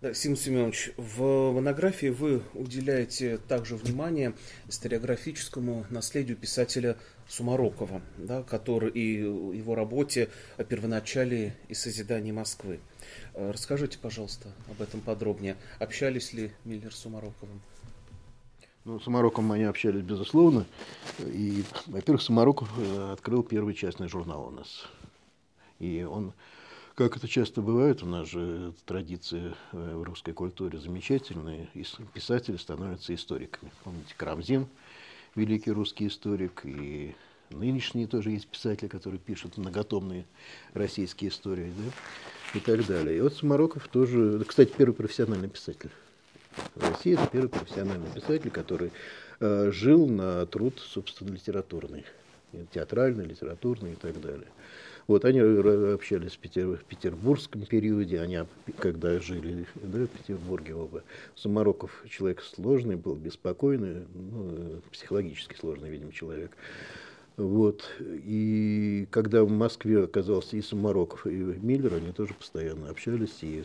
Да, Сим Семенович, в монографии вы уделяете также внимание историографическому наследию писателя Сумарокова, да, который и его работе о первоначале и созидании Москвы. Э, расскажите, пожалуйста, об этом подробнее. Общались ли Миллер с Сумароковым? Ну, с Сумароковым они общались, безусловно. И, во-первых, Сумароков э, открыл первый частный журнал у нас. И он как это часто бывает, у нас же традиция э, в русской культуре замечательная, писатели становятся историками. Помните, Карамзин, великий русский историк, и нынешние тоже есть писатели, которые пишут многотомные российские истории, да, и так далее. И вот Смороков тоже, кстати, первый профессиональный писатель. В России это первый профессиональный писатель, который э, жил на труд, собственно, литературный, театральный, литературный и так далее. Вот они общались в, Петер, в петербургском периоде, они когда жили да, в Петербурге оба. Сумароков человек сложный был, беспокойный, ну, психологически сложный, видимо, человек. Вот. И когда в Москве оказался и Сумароков, и Миллер, они тоже постоянно общались, и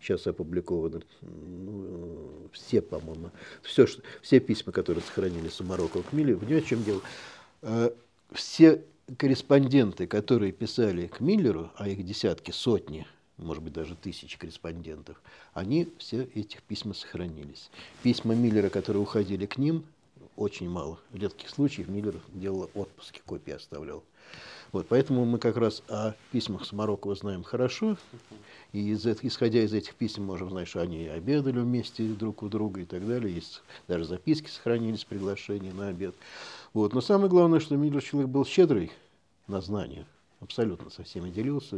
сейчас опубликованы ну, все, по-моему, все, все письма, которые сохранили Сумароков к Миллеру. Понимаете, в чем дело? Все корреспонденты, которые писали к Миллеру, а их десятки, сотни, может быть, даже тысячи корреспондентов, они все этих письма сохранились. Письма Миллера, которые уходили к ним, очень мало. В редких случаях Миллер делал отпуски, копии оставлял. Вот, поэтому мы как раз о письмах Самарокова знаем хорошо, и из, исходя из этих писем можем знать, что они обедали вместе друг у друга и так далее. Есть даже записки сохранились, приглашения на обед. Вот. Но самое главное, что Миллер человек был щедрый на знания, абсолютно со всеми делился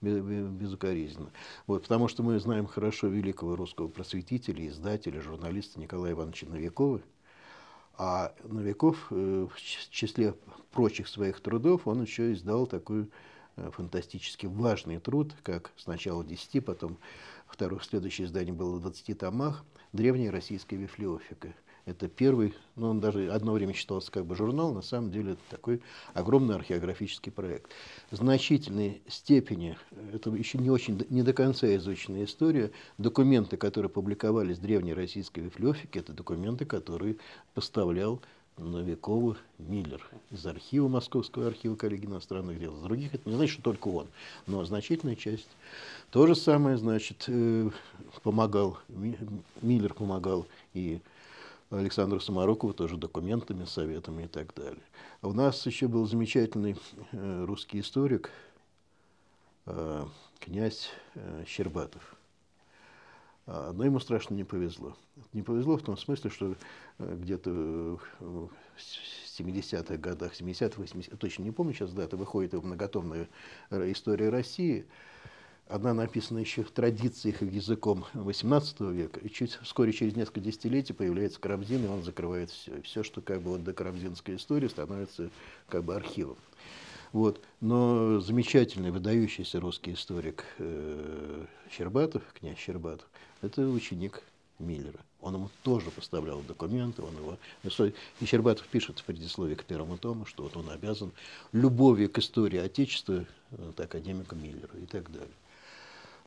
безукоризненно. Вот, потому что мы знаем хорошо великого русского просветителя, издателя, журналиста Николая Ивановича Новикова, а Новиков э, в числе прочих своих трудов он еще издал такой э, фантастически важный труд, как сначала 10, потом второе следующее издание было в 20 томах «Древняя российская вифлеофика». Это первый, ну он даже одно время считался как бы журнал, на самом деле это такой огромный археографический проект. В значительной степени, это еще не очень, не до конца изученная история, документы, которые публиковались в древней российской библиофике, это документы, которые поставлял Новикову Миллер из архива Московского архива коллеги иностранных дел. С других это не значит, что только он, но значительная часть. То же самое, значит, э, помогал, Миллер помогал и Александру Самарокову тоже документами, советами и так далее. А у нас еще был замечательный э, русский историк, э, князь Щербатов. А, но ему страшно не повезло. Не повезло в том смысле, что э, где-то в 70-х годах, 70-х, 80-х, точно не помню сейчас дата, выходит в многотомная э, история России – она написана еще в традициях и языком XVIII века, и чуть, вскоре через несколько десятилетий появляется Карамзин, и он закрывает все. И все, что как бы вот до карамзинской истории, становится как бы архивом. Вот. Но замечательный, выдающийся русский историк э, Щербатов, князь Щербатов, это ученик Миллера. Он ему тоже поставлял документы, он его... И Щербатов пишет в предисловии к первому тому, что вот он обязан любовью к истории Отечества вот, э, академику Миллеру и так далее.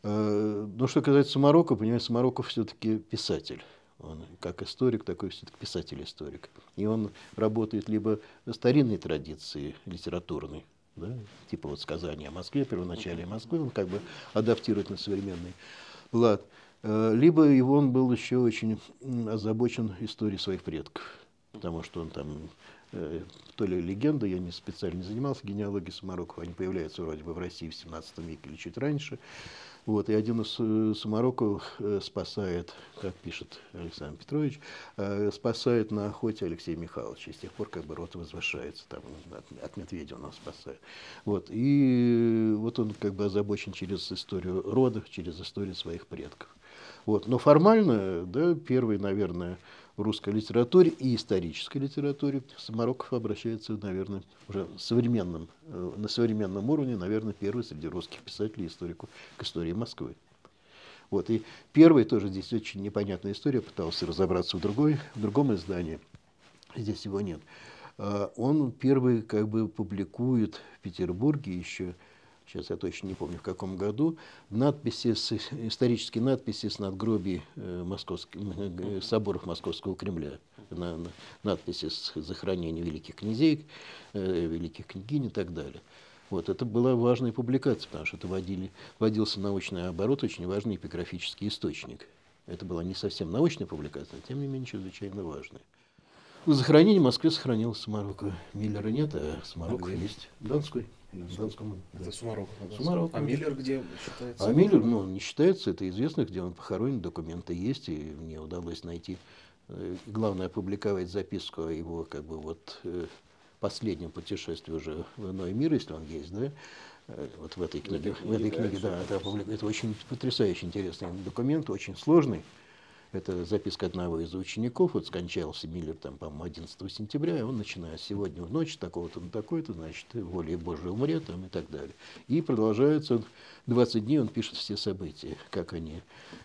Э, но что касается Марокко, понимаете, Марокко все-таки писатель. Он как историк, такой все-таки писатель-историк. И он работает либо старинной традиции литературной, да, типа вот сказания о Москве, первоначале Москвы, он как бы адаптирует на современный лад. Э, либо его он был еще очень озабочен историей своих предков, потому что он там э, то ли легенда, я не специально не занимался генеалогией Самарокова, они появляются вроде бы в России в 17 веке или чуть раньше. Вот, и один из э, самороков спасает, как пишет Александр Петрович, спасает на охоте Алексея Михайловича. И с тех пор как бы рот возвышается, там, от, от медведя он спасает. Вот, и вот он как бы озабочен через историю рода, через историю своих предков. Вот, но формально, да, первый, наверное, в русской литературе и исторической литературе Самароков обращается, наверное, уже современном, э, на современном уровне, наверное, первый среди русских писателей историку к истории Москвы. Вот, и первый тоже здесь очень непонятная история, пытался разобраться в, другой, в другом издании, здесь его нет. А, он первый как бы публикует в Петербурге еще сейчас я точно не помню в каком году, надписи, с, исторические надписи с надгробий э, московских, э, соборов Московского Кремля, на, на, надписи с захоронением великих князей, э, великих княгинь и так далее. Вот, это была важная публикация, потому что это водили, вводился научный оборот, очень важный эпиграфический источник. Это была не совсем научная публикация, но тем не менее чрезвычайно важная. Захоронение в Москве сохранилось Самарока. Миллера нет, а Самароков а есть. Донской. Донском. Это Сумарок. Сумарок. А Миллер где считается? А Миллер, ну, не считается, это известно, где он похоронен, документы есть, и мне удалось найти. Э, главное, опубликовать записку о его, как бы, вот, э, последнем путешествии уже в иной мир, если он есть, да, э, вот в этой книге, в этой книге, да, это, это очень потрясающе интересный документ, очень сложный, это записка одного из учеников, вот скончался Миллер, там, по-моему, 11 сентября, и он, начиная сегодня в ночь, такого-то на такой-то, значит, волей Божией умрет, там, и так далее. И продолжается, 20 дней он пишет все события, как они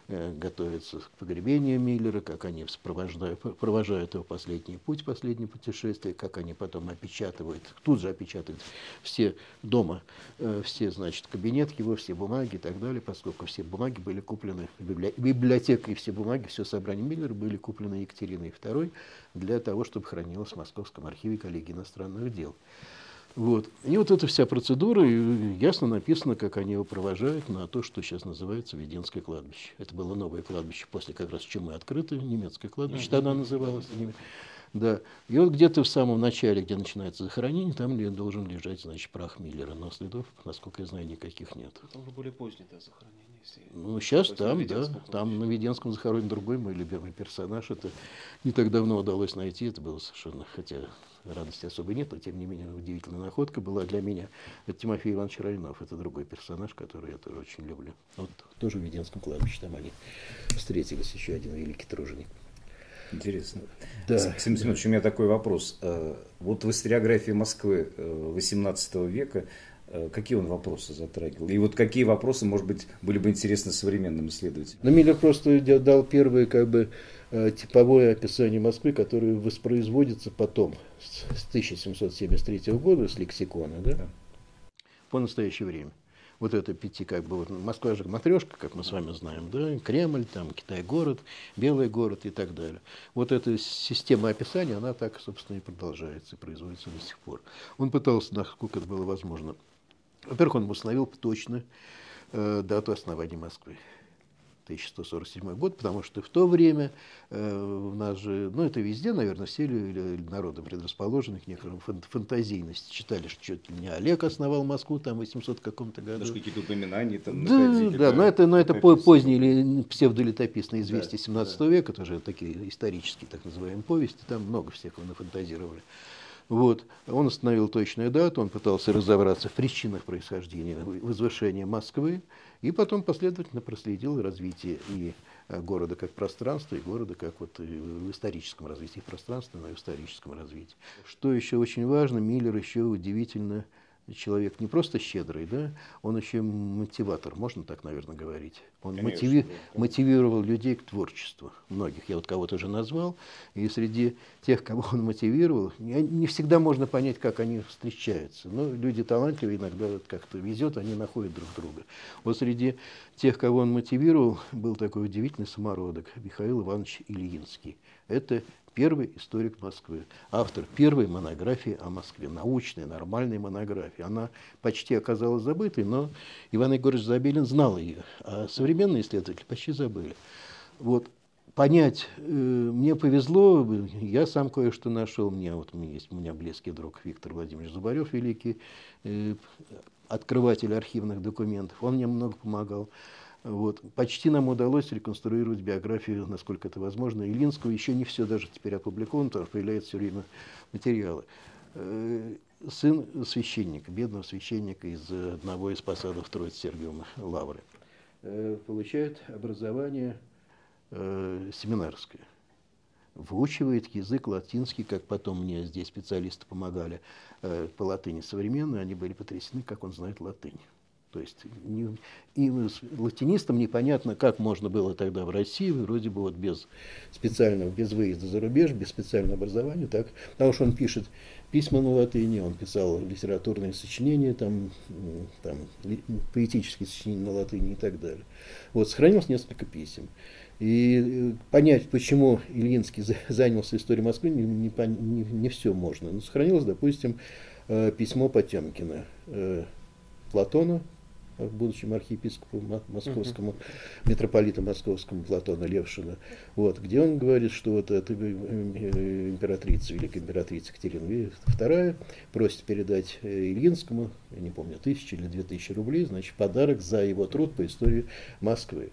э, готовятся к погребению Миллера, как они провожают, провожают его последний путь, последнее путешествие, как они потом опечатывают, тут же опечатывают все дома, э, все, значит, кабинет его, все бумаги и так далее, поскольку все бумаги были куплены, библиотека и все бумаги, все все собрания Миллера были куплены Екатериной II для того, чтобы хранилось в Московском архиве коллегии иностранных дел. Вот. И вот эта вся процедура, ясно написано, как они его провожают на то, что сейчас называется Веденское кладбище. Это было новое кладбище после как раз чумы открыто, немецкое кладбище тогда называлось. Да. И вот где-то в самом начале, где начинается захоронение, там ли должен лежать, значит, прах Миллера. Но следов, насколько я знаю, никаких нет. Там уже более позднее да, захоронение. Ну, сейчас там, да. Там на Веденском захоронен другой мой любимый персонаж. Это не так давно удалось найти. Это было совершенно, хотя радости особой нет, но тем не менее удивительная находка была для меня. Это Тимофей Иванович Райнов. Это другой персонаж, который я тоже очень люблю. Вот тоже в Веденском кладбище. Там они встретились, еще один великий труженик. Интересно. Да. Сергей Семенович, у меня такой вопрос. Э, вот в историографии Москвы XVIII э, века какие он вопросы затрагивал? И вот какие вопросы, может быть, были бы интересны современным исследователям? Ну, Миллер просто дал первое как бы типовое описание Москвы, которое воспроизводится потом, с 1773 года, с лексикона, да? да. по настоящее время вот это пяти, как бы, вот Москва же матрешка, как мы с вами знаем, да, Кремль, там, Китай-город, Белый город и так далее. Вот эта система описания, она так, собственно, и продолжается, и производится до сих пор. Он пытался, насколько это было возможно. Во-первых, он установил точно э, дату основания Москвы. 1147 год, потому что в то время э, у нас же, ну это везде, наверное, все народы предрасположены к некоторым фантазийности. Читали, что чуть ли не Олег основал Москву там в 800 каком-то году. Даже какие-то упоминания там да, находили. Да, да, но это, но это поздние или псевдолетописные известия да, 17 да. века, тоже такие исторические, так называемые повести, там много всякого нафантазировали. Вот. Он установил точную дату, он пытался разобраться в причинах происхождения возвышения Москвы, и потом последовательно проследил развитие и э, города как пространства, и города как вот в историческом развитии пространства, но и в историческом развитии. Что еще очень важно, Миллер еще удивительно человек не просто щедрый, да, он еще мотиватор, можно так, наверное, говорить. Он Конечно, мотиви... да. мотивировал людей к творчеству, многих. Я вот кого-то уже назвал, и среди тех, кого он мотивировал, не, не всегда можно понять, как они встречаются. Но люди талантливые, иногда вот как-то везет, они находят друг друга. Вот среди тех, кого он мотивировал, был такой удивительный самородок Михаил Иванович Ильинский. Это первый историк Москвы, автор первой монографии о Москве, научной, нормальной монографии. Она почти оказалась забытой, но Иван Егорович Забелин знал ее, а современные исследователи почти забыли. Вот понять, э, мне повезло, я сам кое-что нашел, мне, вот, у меня есть у меня близкий друг Виктор Владимирович Зубарев, великий э, открыватель архивных документов, он мне много помогал. Вот. Почти нам удалось реконструировать биографию, насколько это возможно. Илинского еще не все даже теперь опубликовано, потому что появляются все время материалы. Э, сын священника, бедного священника из одного из посадов Троиц Сергиума Лавры, э, получает образование э, семинарское. Выучивает язык латинский, как потом мне здесь специалисты помогали по латыни современной, они были потрясены, как он знает латынь. То есть не, и латинистам непонятно, как можно было тогда в России, вроде бы вот без специального, без выезда за рубеж, без специального образования, так, потому что он пишет письма на латыни, он писал литературные сочинения, там, там, поэтические сочинения на латыни и так далее. Вот, сохранилось несколько писем. И э, понять, почему Ильинский занялся историей Москвы, не, не, не, не все можно. Но сохранилось, допустим, э, письмо Потемкина э, Платона, будущему архиепископу московскому, митрополиту московскому Платона Левшина, вот, где он говорит, что вот эта императрица, великая императрица Екатерина II просит передать Ильинскому, я не помню, тысячи или две тысячи рублей, значит, подарок за его труд по истории Москвы.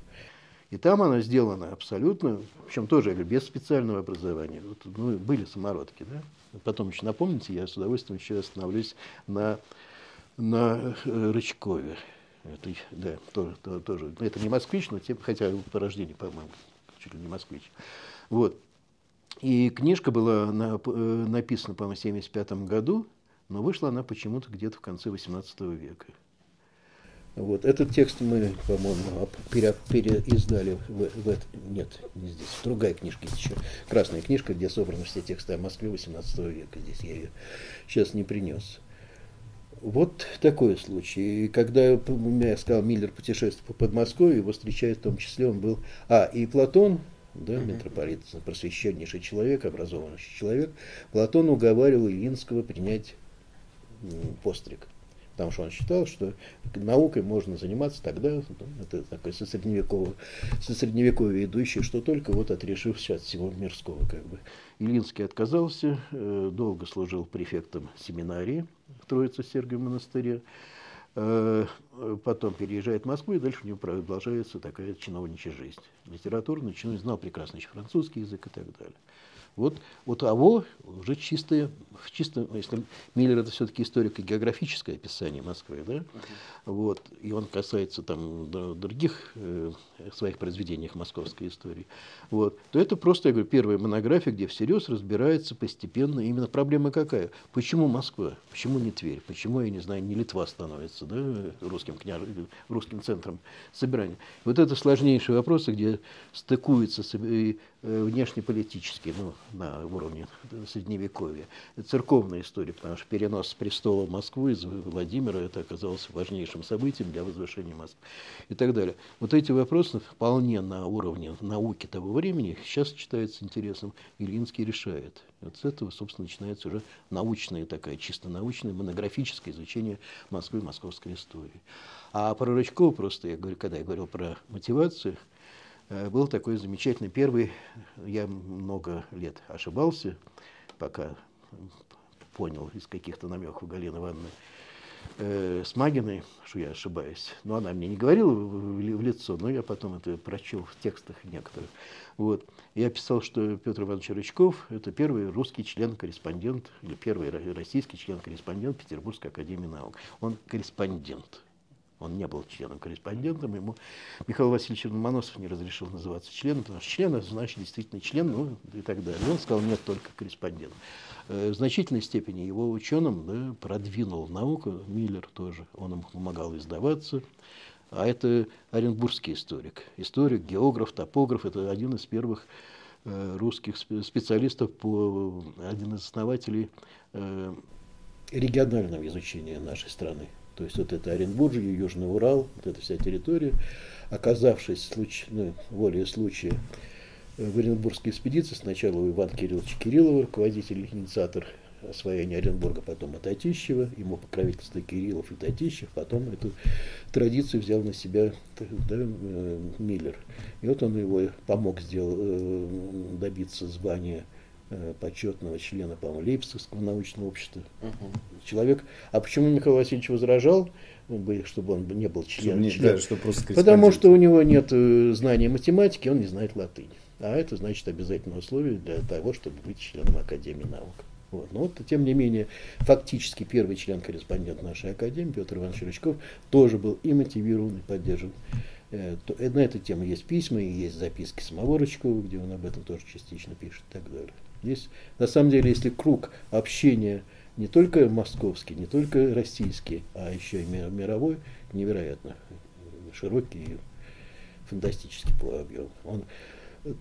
И там она сделана абсолютно, причем тоже без специального образования. Вот, ну, были самородки, да? Потом еще напомните, я с удовольствием еще остановлюсь на, на э, Рычкове. Это, да, тоже, тоже. Это не москвич, но тем, хотя по рождению, по-моему, чуть ли не москвич. Вот. И книжка была на, э, написана, по-моему, в 1975 году, но вышла она почему-то где-то в конце XVIII века. Вот. Этот текст мы, по-моему, пере, переиздали в, в это, нет, не здесь, другая книжка есть еще, красная книжка, где собраны все тексты о Москве XVIII века. Здесь я ее сейчас не принес. Вот такой случай. И когда я сказал, Миллер путешествует по Подмосковью, его встречает в том числе, он был... А, и Платон, да, uh-huh. митрополит, просвещеннейший человек, образованный человек, Платон уговаривал Ильинского принять постриг потому что он считал, что наукой можно заниматься тогда, это такое со средневекового, со средневековья идущее, что только вот отрешився от всего мирского. Как бы. Илинский отказался, э, долго служил префектом семинарии Троице-Сергиевом монастыре, э, потом переезжает в Москву, и дальше у него продолжается такая чиновничья жизнь. Литературный чиновник знал прекрасно еще французский язык и так далее. Вот, вот АВО уже чистое, чисто, если Миллер это все-таки историка географическое описание Москвы, да, uh-huh. вот, и он касается там других э, своих произведениях московской истории, вот, то это просто, я говорю, первая монография, где всерьез разбирается постепенно именно проблема какая. Почему Москва? Почему не Тверь? Почему, я не знаю, не Литва становится да, русским, княж... русским центром собирания? Вот это сложнейшие вопросы, где стыкуются Э, внешнеполитический, ну, на уровне Средневековья. Это церковная история, потому что перенос престола в Москву из Владимира, это оказалось важнейшим событием для возвышения Москвы и так далее. Вот эти вопросы вполне на уровне науки того времени сейчас считается интересным, Ильинский решает. Вот с этого, собственно, начинается уже научное такая, чисто научное, монографическое изучение Москвы и московской истории. А про Рычкова просто, я говорю, когда я говорил про мотивацию, был такой замечательный первый, я много лет ошибался, пока понял из каких-то намеков Галины Ивановны, э, Смагиной, что я ошибаюсь. Но она мне не говорила в, в лицо, но я потом это прочел в текстах некоторых. Вот. Я писал, что Петр Иванович Рычков – это первый русский член-корреспондент, или первый российский член-корреспондент Петербургской академии наук. Он корреспондент. Он не был членом-корреспондентом, ему Михаил Васильевич Ломоносов не разрешил называться членом, потому что член – значит действительно член, ну и так далее. Он сказал, нет, только корреспондент. Э, в значительной степени его ученым да, продвинул науку, Миллер тоже, он ему помогал издаваться. А это оренбургский историк. Историк, географ, топограф – это один из первых э, русских специалистов, по, один из основателей э, регионального изучения нашей страны. То есть вот это Оренбуржье, Южный Урал, вот эта вся территория, оказавшись случ... ну, волей случая э, в Оренбургской экспедиции, сначала у Ивана Кирилловича Кириллова, руководитель, инициатор освоения Оренбурга, потом от Татищева, ему покровительство Кириллов и Татищев, потом эту традицию взял на себя да, э, Миллер. И вот он его помог сделал, э, добиться звания Э, почетного члена, по-моему, Лейпцигского научного общества. Угу. Человек. А почему Михаил Васильевич возражал, чтобы он не был членом? Член? Да, что просто Потому что у него нет э, знания математики, он не знает латынь. А это значит обязательное условие для того, чтобы быть членом Академии наук. Вот. Но вот, тем не менее, фактически первый член-корреспондент нашей Академии, Петр Иванович Рычков, тоже был и мотивирован, и поддержан. Э, на эту тему есть письма, и есть записки самого Рычкова, где он об этом тоже частично пишет и так далее. Здесь, на самом деле, если круг общения не только московский, не только российский, а еще и мировой, невероятно широкий и фантастический по объему. Он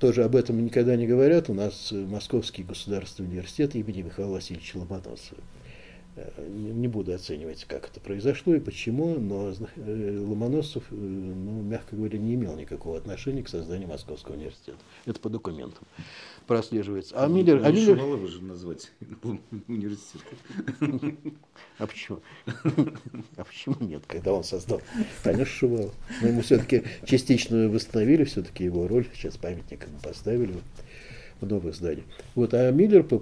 тоже об этом никогда не говорят. У нас Московский государственный университет имени Михаила Васильевича Ломоносова. Э, не буду оценивать, как это произошло и почему, но э, Ломоносов, э, ну, мягко говоря, не имел никакого отношения к созданию Московского университета. Это по документам прослеживается. А Миллер... А Миллер... Шувалова же назвать университет. А почему? А почему нет, когда он создал? Конечно, Шувалов. Но ему все-таки частично восстановили все-таки его роль. Сейчас памятник поставили в новых зданиях. Вот, а Миллер по,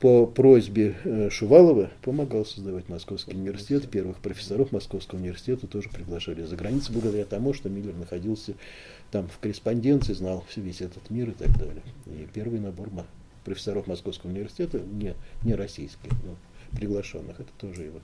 по просьбе э, Шувалова помогал создавать Московский университет. Первых профессоров Московского университета тоже приглашали за границу, благодаря тому, что Миллер находился там в корреспонденции, знал весь этот мир и так далее. И первый набор профессоров Московского университета, не, не российских, но приглашенных, это тоже его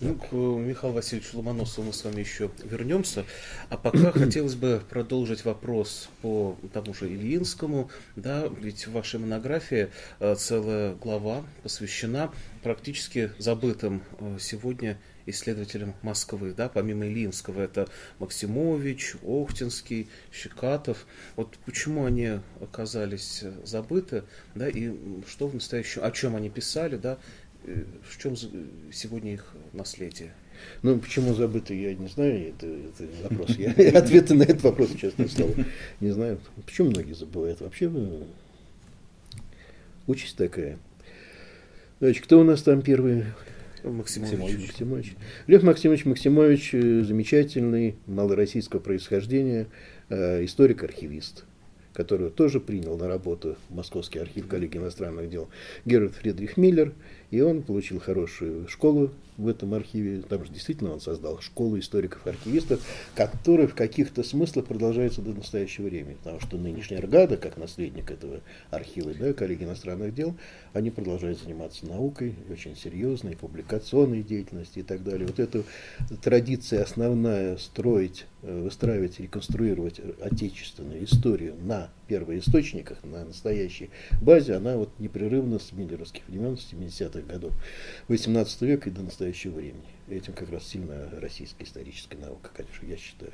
ну, к Михаилу Васильевичу Ломоносову мы с вами еще вернемся. А пока хотелось бы продолжить вопрос по тому же Ильинскому. Да, ведь в вашей монографии э, целая глава посвящена практически забытым э, сегодня исследователям Москвы. Да, помимо Ильинского это Максимович, Охтинский, Щекатов. Вот почему они оказались забыты, да, и что в настоящем, о чем они писали, да, Э, в чем сегодня их наследие? Ну, почему забыто, я не знаю, это, это вопрос. Я ответы на этот вопрос, честное слово, не знаю. Почему многие забывают? Вообще, ну, участь такая. Значит, кто у нас там первый? Максимович. Максимович. Лев Максимович Максимович э, замечательный, малороссийского происхождения, э, историк-архивист который тоже принял на работу Московский архив коллеги иностранных дел Герард Фридрих Миллер, и он получил хорошую школу в этом архиве. Там же действительно он создал школу историков-архивистов, которая в каких-то смыслах продолжается до настоящего времени. Потому что нынешняя Аргада, как наследник этого архива, да, коллеги иностранных дел, они продолжают заниматься наукой, очень серьезной, публикационной деятельностью и так далее. Вот эта традиция основная строить, э, выстраивать, реконструировать отечественную историю на первоисточниках, на настоящей базе, она вот непрерывно с миллеровских времен, с 70-х годов 18 века и до настоящего времени. Этим как раз сильно российская историческая наука, конечно, я считаю.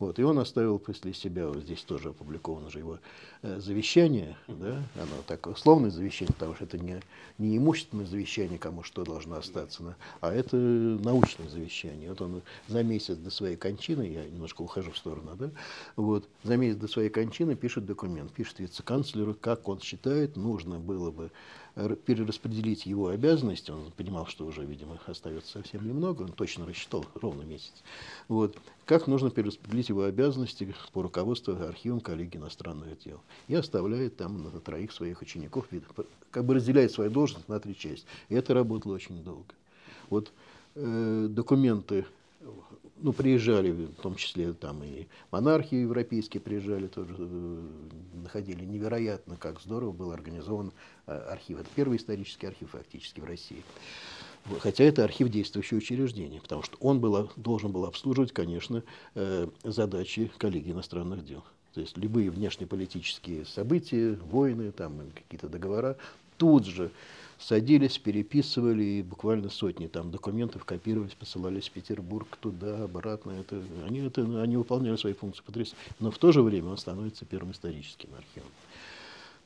Вот, и он оставил после себя, вот здесь тоже опубликовано же его э, завещание, да, оно так условное завещание, потому что это не, не имущественное завещание, кому что должно остаться, да, а это научное завещание. Вот он за месяц до своей кончины, я немножко ухожу в сторону, да, вот, за месяц до своей кончины пишет документ, пишет вице-канцлеру, как он считает, нужно было бы перераспределить его обязанности, он понимал, что уже, видимо, остается совсем немного, он точно рассчитал ровно месяц, вот, как нужно перераспределить его обязанности по руководству архивом коллеги иностранных дел. И оставляет там на троих своих учеников, как бы разделяет свою должность на три части. И это работало очень долго. Вот э, документы ну, приезжали, в том числе там и монархи европейские приезжали, тоже э, находили невероятно, как здорово был организован э, архив. Это первый исторический архив фактически в России. Хотя это архив действующего учреждения, потому что он был, должен был обслуживать, конечно, э, задачи коллеги иностранных дел. То есть любые внешнеполитические события, войны, там какие-то договора, тут же садились, переписывали, и буквально сотни там документов копировались, посылались в Петербург, туда, обратно. Это, они, это, они выполняли свои функции потрясающе. Но в то же время он становится первым историческим архивом.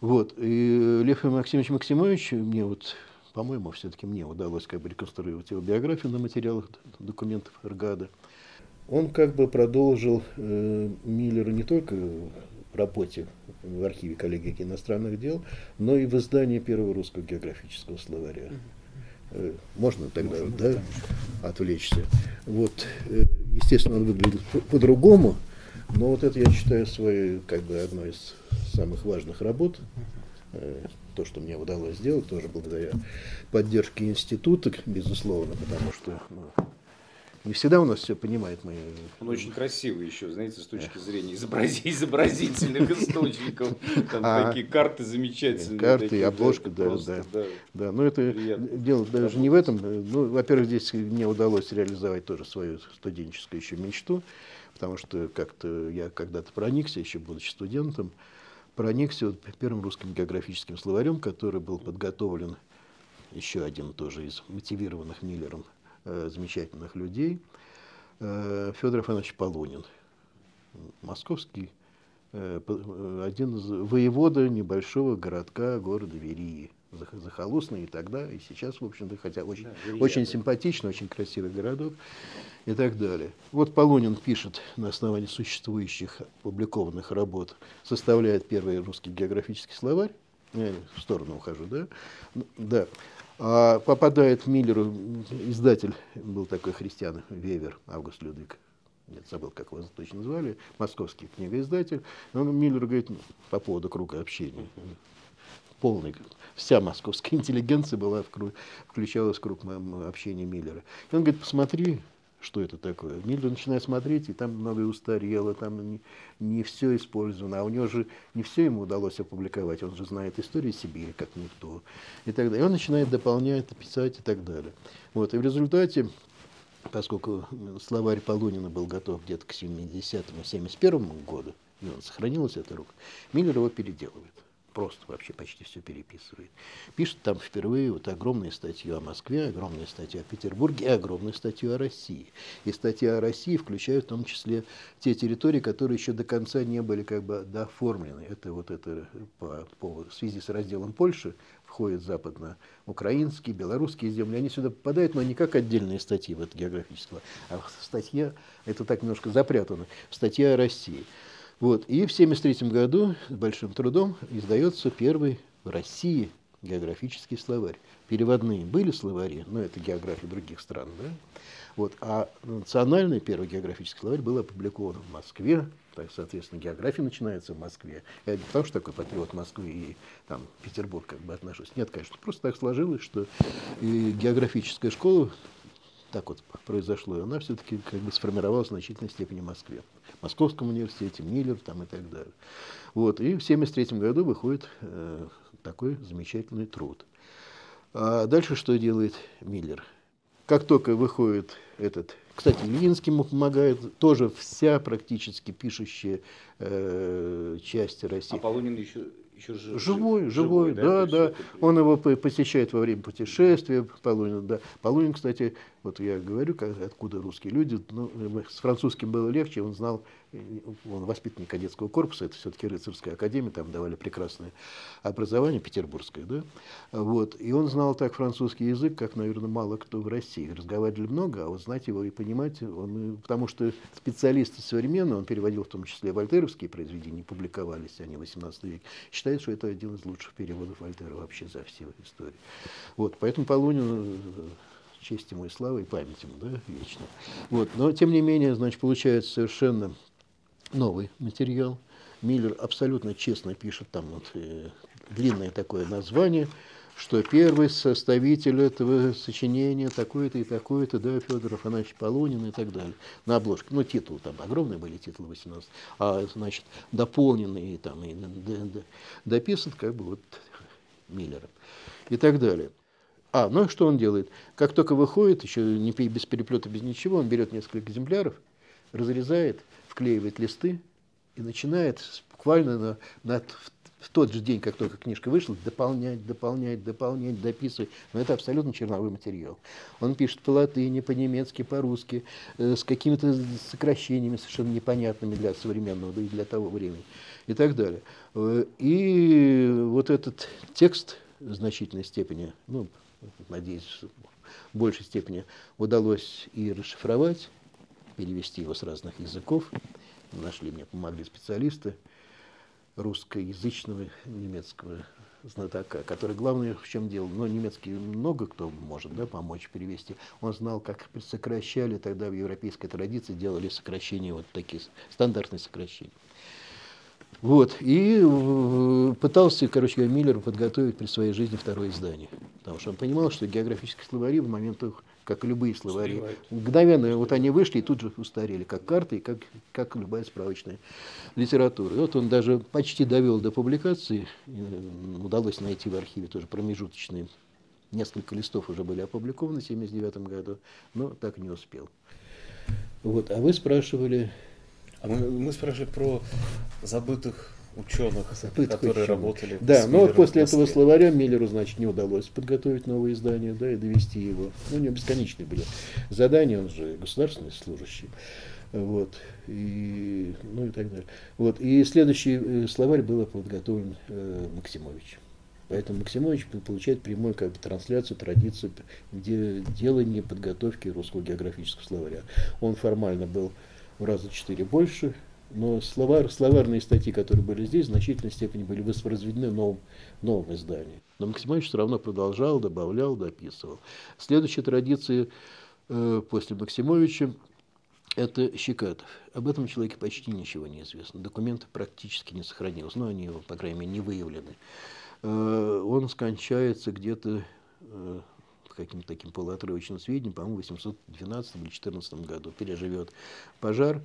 Вот. И Лев Максимович Максимович, мне вот, по-моему, все-таки мне удалось как бы реконструировать его биографию на материалах документов Эргада. Он как бы продолжил э, Миллера не только работе в архиве коллегии иностранных дел, но и в издании первого русского географического словаря. Э, можно тогда Можно, да, отвлечься. Вот, э, естественно, он выглядит по-другому, но вот это я считаю своей, как бы, одной из самых важных работ. Э, то, что мне удалось сделать, тоже благодаря поддержке института, безусловно, потому что ну, не всегда у нас все понимает. Мы... Он очень красивый еще, знаете, с точки зрения изобрази... изобразительных источников. Там а, такие карты замечательные. Карты, такие, обложка, да, да, да. Но это дело даже не в этом. Ну, во-первых, здесь мне удалось реализовать тоже свою студенческую еще мечту, потому что как-то я когда-то проникся, еще будучи студентом, проникся вот первым русским географическим словарем, который был подготовлен еще один тоже из мотивированных Миллером Э, замечательных людей. э, Федор Иванович Полунин, московский, э, один из воевода небольшого городка города Верии захолустный и тогда, и сейчас, в общем-то, хотя очень, да, очень симпатичный, очень красивый городок и так далее. Вот Полунин пишет на основании существующих опубликованных работ, составляет первый русский географический словарь, я в сторону ухожу, да? Да. А попадает Миллеру, издатель был такой христиан, Вевер, Август Людвиг, нет, забыл, как его точно звали, московский книгоиздатель. Он Миллеру говорит ну, по поводу круга общения. Полный, вся московская интеллигенция была в включалась в круг общения Миллера. И он говорит, посмотри, что это такое. Миллер начинает смотреть, и там многое устарело, там не, не все использовано, а у него же не все ему удалось опубликовать, он же знает историю Сибири как никто. И, так далее. и он начинает дополнять, писать и так далее. Вот, и в результате, поскольку словарь Полунина был готов где-то к 70-71 году, и он сохранилась эта рука, Миллер его переделывает просто вообще почти все переписывает. Пишет там впервые вот огромную статью о Москве, огромную статью о Петербурге и огромную статью о России. И статья о России включает в том числе те территории, которые еще до конца не были как бы дооформлены. Это вот это по, по, в связи с разделом Польши входят западно-украинские, белорусские земли. Они сюда попадают, но не как отдельные статьи в это географическое, а статья, это так немножко запрятано, статья о России. Вот. И в 1973 году с большим трудом издается первый в России географический словарь. Переводные были словари, но это география других стран. Да? Вот. А национальный первый географический словарь был опубликован в Москве. Так, соответственно, география начинается в Москве. Я не потому, что такой патриот Москвы и там, Петербург как бы отношусь. Нет, конечно, просто так сложилось, что и географическая школа так вот произошло, и она все-таки как бы сформировалась в значительной степени в Москве. В Московском университете, Миллер там и так далее. Вот, и в 1973 году выходит э, такой замечательный труд. А дальше что делает Миллер? Как только выходит этот... Кстати, Ленинский ему помогает, тоже вся практически пишущая э, часть России. А Полунин еще еще жив, живой, живой, да, да. да. Он его посещает во время путешествия, Полунин, да. Полунин, кстати, вот я говорю, как, откуда русские люди, ну, с французским было легче, он знал, он воспитанник кадетского корпуса, это все-таки рыцарская академия, там давали прекрасное образование, петербургское, да, вот, и он знал так французский язык, как, наверное, мало кто в России, разговаривали много, а вот знать его и понимать, он, потому что специалисты современные, он переводил в том числе вольтеровские произведения, публиковались они в 18 веке, считает, что это один из лучших переводов Вольтера вообще за всю историю. Вот, поэтому Полунин честь ему и слава, и память ему, да, вечно. Вот. Но, тем не менее, значит, получается совершенно новый материал. Миллер абсолютно честно пишет там вот э, длинное такое название, что первый составитель этого сочинения такой-то и такой-то, да, Федор Афанасьевич Полунин и так далее. На обложке. Ну, титул там, огромные были титулы 18, а, значит, дополненные там и дописан как бы вот Миллером и так далее. А, ну что он делает? Как только выходит, еще не без переплета, без ничего, он берет несколько экземпляров, разрезает, вклеивает листы и начинает буквально на, на, в тот же день, как только книжка вышла, дополнять, дополнять, дополнять, дописывать. Но это абсолютно черновой материал. Он пишет по латыни, по-немецки, по-русски, э, с какими-то сокращениями совершенно непонятными для современного, да и для того времени, и так далее. Э, и вот этот текст в значительной степени, ну, надеюсь, в большей степени удалось и расшифровать, перевести его с разных языков. Нашли мне, помогли специалисты русскоязычного немецкого знатока, который главное в чем дело, но немецкий много кто может да, помочь перевести. Он знал, как сокращали тогда в европейской традиции, делали сокращения, вот такие стандартные сокращения. Вот. И пытался, короче говоря, Миллер подготовить при своей жизни второе издание. Потому что он понимал, что географические словари в моментах, как и любые словари, Устаревают. мгновенно вот они вышли и тут же устарели, как карты, как, как любая справочная литература. И вот он даже почти довел до публикации, удалось найти в архиве тоже промежуточные, несколько листов уже были опубликованы в 1979 году, но так не успел. Вот. А вы спрашивали а мы, мы спрашивали про забытых ученых, которые ученых. работали. Да, но вот после этого словаря Миллеру, значит, не удалось подготовить новое издание, да, и довести его. Ну, у него бесконечные были задания, он же государственный служащий. Вот, и, ну и так далее. Вот, и следующий э, словарь был подготовлен э, Максимовичем. Поэтому Максимович получает прямую как бы, трансляцию, традицию где делания подготовки русского географического словаря. Он формально был в раза четыре больше, но словар, словарные статьи, которые были здесь, в значительной степени были воспроизведены в новом, новом издании. Но Максимович все равно продолжал, добавлял, дописывал. Следующая традиция э, после Максимовича – это Щекатов. Об этом человеке почти ничего не известно. Документов практически не сохранилось, но они, по крайней мере, не выявлены. Э, он скончается где-то э, каким-то таким полуотрывочным сведением, по-моему, в 812 или 2014 году, переживет пожар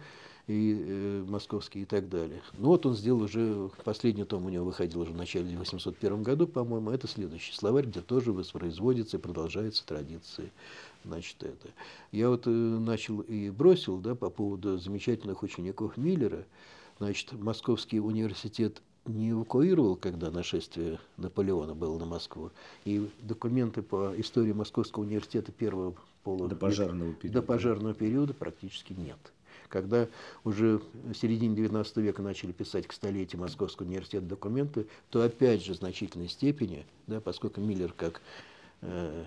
и э, московский и так далее. Ну вот он сделал уже, последний том у него выходил уже в начале 801 году, по-моему, это следующий словарь, где тоже воспроизводится и продолжается традиции. Значит, это. Я вот э, начал и бросил, да, по поводу замечательных учеников Миллера, значит, Московский университет не эвакуировал, когда нашествие Наполеона было на Москву. И документы по истории Московского университета первого пола... До пожарного периода. До пожарного периода практически нет. Когда уже в середине XIX века начали писать к столетию Московского университета документы, то опять же в значительной степени, да, поскольку Миллер как э,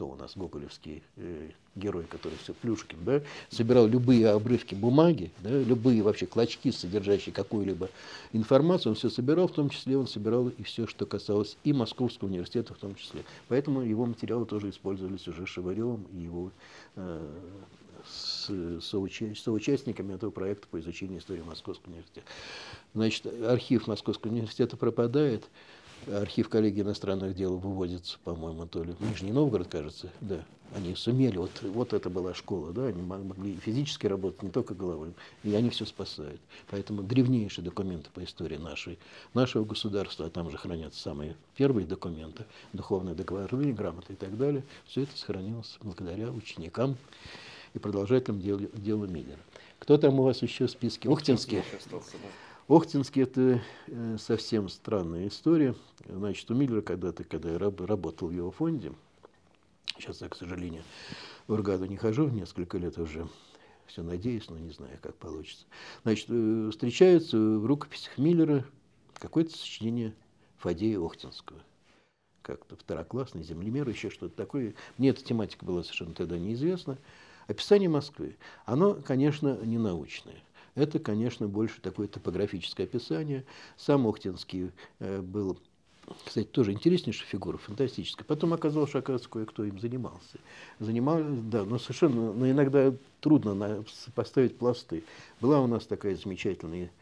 кто у нас гоголевский э, герой, который все Плюшкин, да, собирал любые обрывки бумаги, да, любые вообще клочки, содержащие какую-либо информацию, он все собирал, в том числе он собирал и все, что касалось и Московского университета в том числе. Поэтому его материалы тоже использовались уже Шеваревым и его э, с соуча соучастниками этого проекта по изучению истории Московского университета. Значит, архив Московского университета пропадает, архив коллегии иностранных дел выводится, по-моему, то ли в Нижний Новгород, кажется, да. Они сумели, вот, вот это была школа, да, они могли физически работать, не только головой, и они все спасают. Поэтому древнейшие документы по истории нашей, нашего государства, а там же хранятся самые первые документы, духовные договоры, грамоты и так далее, все это сохранилось благодаря ученикам и продолжателям дела, дела Миллера. Кто там у вас еще в списке? Охтинский. Охтинский – это э, совсем странная история. Значит, у Миллера когда-то, когда я работал в его фонде, сейчас я, к сожалению, в Ургаду не хожу, несколько лет уже, все надеюсь, но не знаю, как получится. Значит, э, встречаются в рукописях Миллера какое-то сочинение Фадея Охтинского. Как-то второклассный землемер, еще что-то такое. Мне эта тематика была совершенно тогда неизвестна. Описание Москвы, оно, конечно, не научное. Это, конечно, больше такое топографическое описание. Сам Охтинский э, был кстати, тоже интереснейшая фигура, фантастическая. Потом оказалось, что, оказывается, кое-кто им занимался. Занимался, да, но совершенно, но иногда трудно на, поставить пласты. Была у нас такая замечательная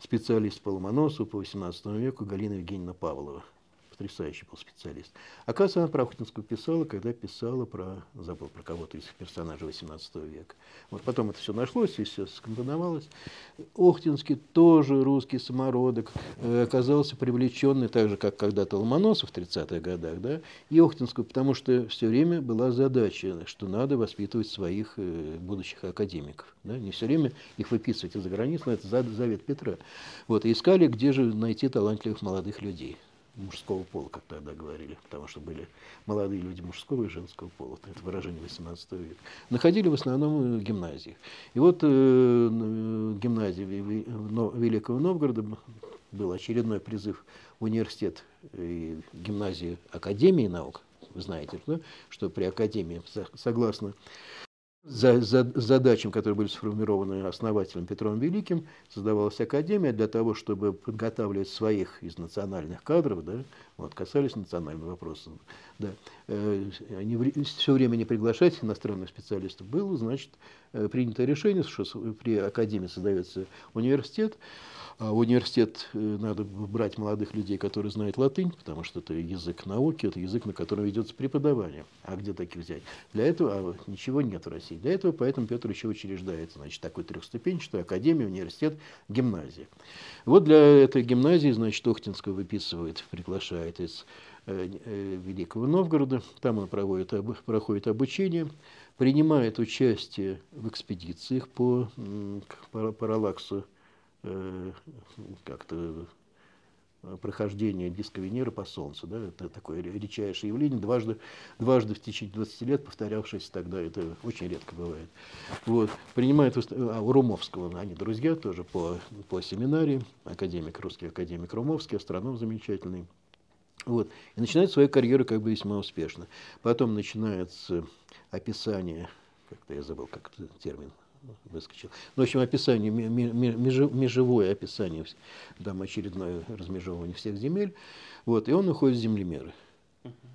специалист по Ломоносову по XVIII веку Галина Евгеньевна Павлова потрясающий был специалист. Оказывается, она про Охтинскую писала, когда писала про, забыл про кого-то из персонажей XVIII века. Вот потом это все нашлось и все скомпоновалось. Охтинский тоже русский самородок, э, оказался привлеченный так же, как когда-то Ломоносов в 30-х годах, да, и Охтинскую, потому что все время была задача, что надо воспитывать своих э, будущих академиков. Да, не все время их выписывать из-за границы, но это завет Петра. Вот, и искали, где же найти талантливых молодых людей мужского пола, как тогда говорили, потому что были молодые люди мужского и женского пола, это выражение 18 века, находили в основном в гимназиях. И вот э, в гимназии Великого Новгорода был очередной призыв в университет и гимназии Академии наук, вы знаете, да, что при Академии, согласно за, за, задачам, которые были сформированы основателем Петром Великим, создавалась академия для того, чтобы подготавливать своих из национальных кадров, да, вот, касались национальных вопросов. Да. Э, они все время не приглашать иностранных специалистов. Было, значит, э, принято решение, что при академии создается университет, а в университет э, надо брать молодых людей, которые знают латынь, потому что это язык науки, это язык, на котором ведется преподавание. А где таких взять? Для этого а ничего нет в России. Для этого поэтому Петр еще учреждает значит, такой трехступенчатую академию, университет, гимназия. Вот для этой гимназии, значит, Охтинского выписывает, приглашает из э, э, Великого Новгорода. Там он проводит, проходит обучение, принимает участие в экспедициях по Паралаксу э, как-то прохождение диска Венеры по Солнцу. Да? Это такое редчайшее явление, дважды, дважды в течение 20 лет повторявшееся тогда, это очень редко бывает. Вот. Принимает а, у Румовского, они друзья тоже по, по семинарии, академик, русский академик Румовский, астроном замечательный. Вот. И начинает свою карьеру как бы весьма успешно. Потом начинается описание, как-то я забыл, как термин выскочил. Ну, в общем, описание, межевое описание, там очередное размежевывание всех земель. Вот, и он уходит в землемеры.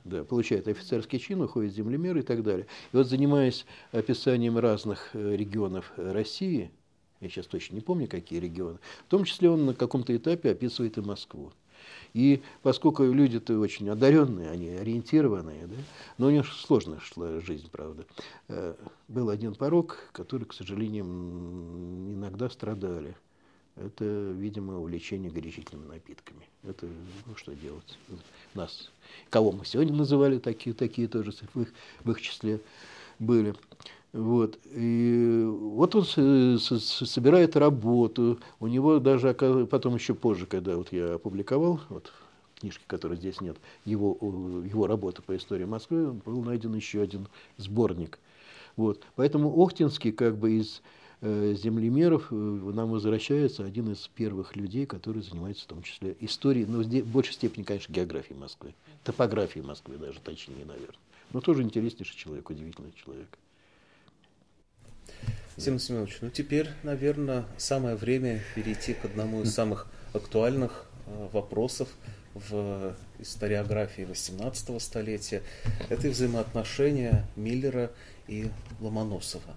Да, получает офицерский чин, уходит в землемеры и так далее. И вот занимаясь описанием разных э, регионов России, я сейчас точно не помню, какие регионы, в том числе он на каком-то этапе описывает и Москву. И поскольку люди-то очень одаренные, они ориентированные, да, но у них сложно шла жизнь, правда. Э, был один порог, который, к сожалению, иногда страдали. Это, видимо, увлечение горячительными напитками. Это, ну, что делать? Нас, кого мы сегодня называли, такие, такие тоже в их, в их числе были. Вот. И вот он собирает работу. У него даже потом еще позже, когда вот я опубликовал, вот книжки, которой здесь нет, его, его работы по истории Москвы, был найден еще один сборник. Вот. Поэтому Охтинский как бы из э, землемеров э, нам возвращается один из первых людей, который занимается в том числе историей, но в большей степени, конечно, географией Москвы, топографией Москвы даже точнее, наверное. Но тоже интереснейший человек, удивительный человек. Семен Семенович, ну теперь, наверное, самое время перейти к одному из самых актуальных э, вопросов в историографии XVIII столетия. Это взаимоотношения Миллера и Ломоносова.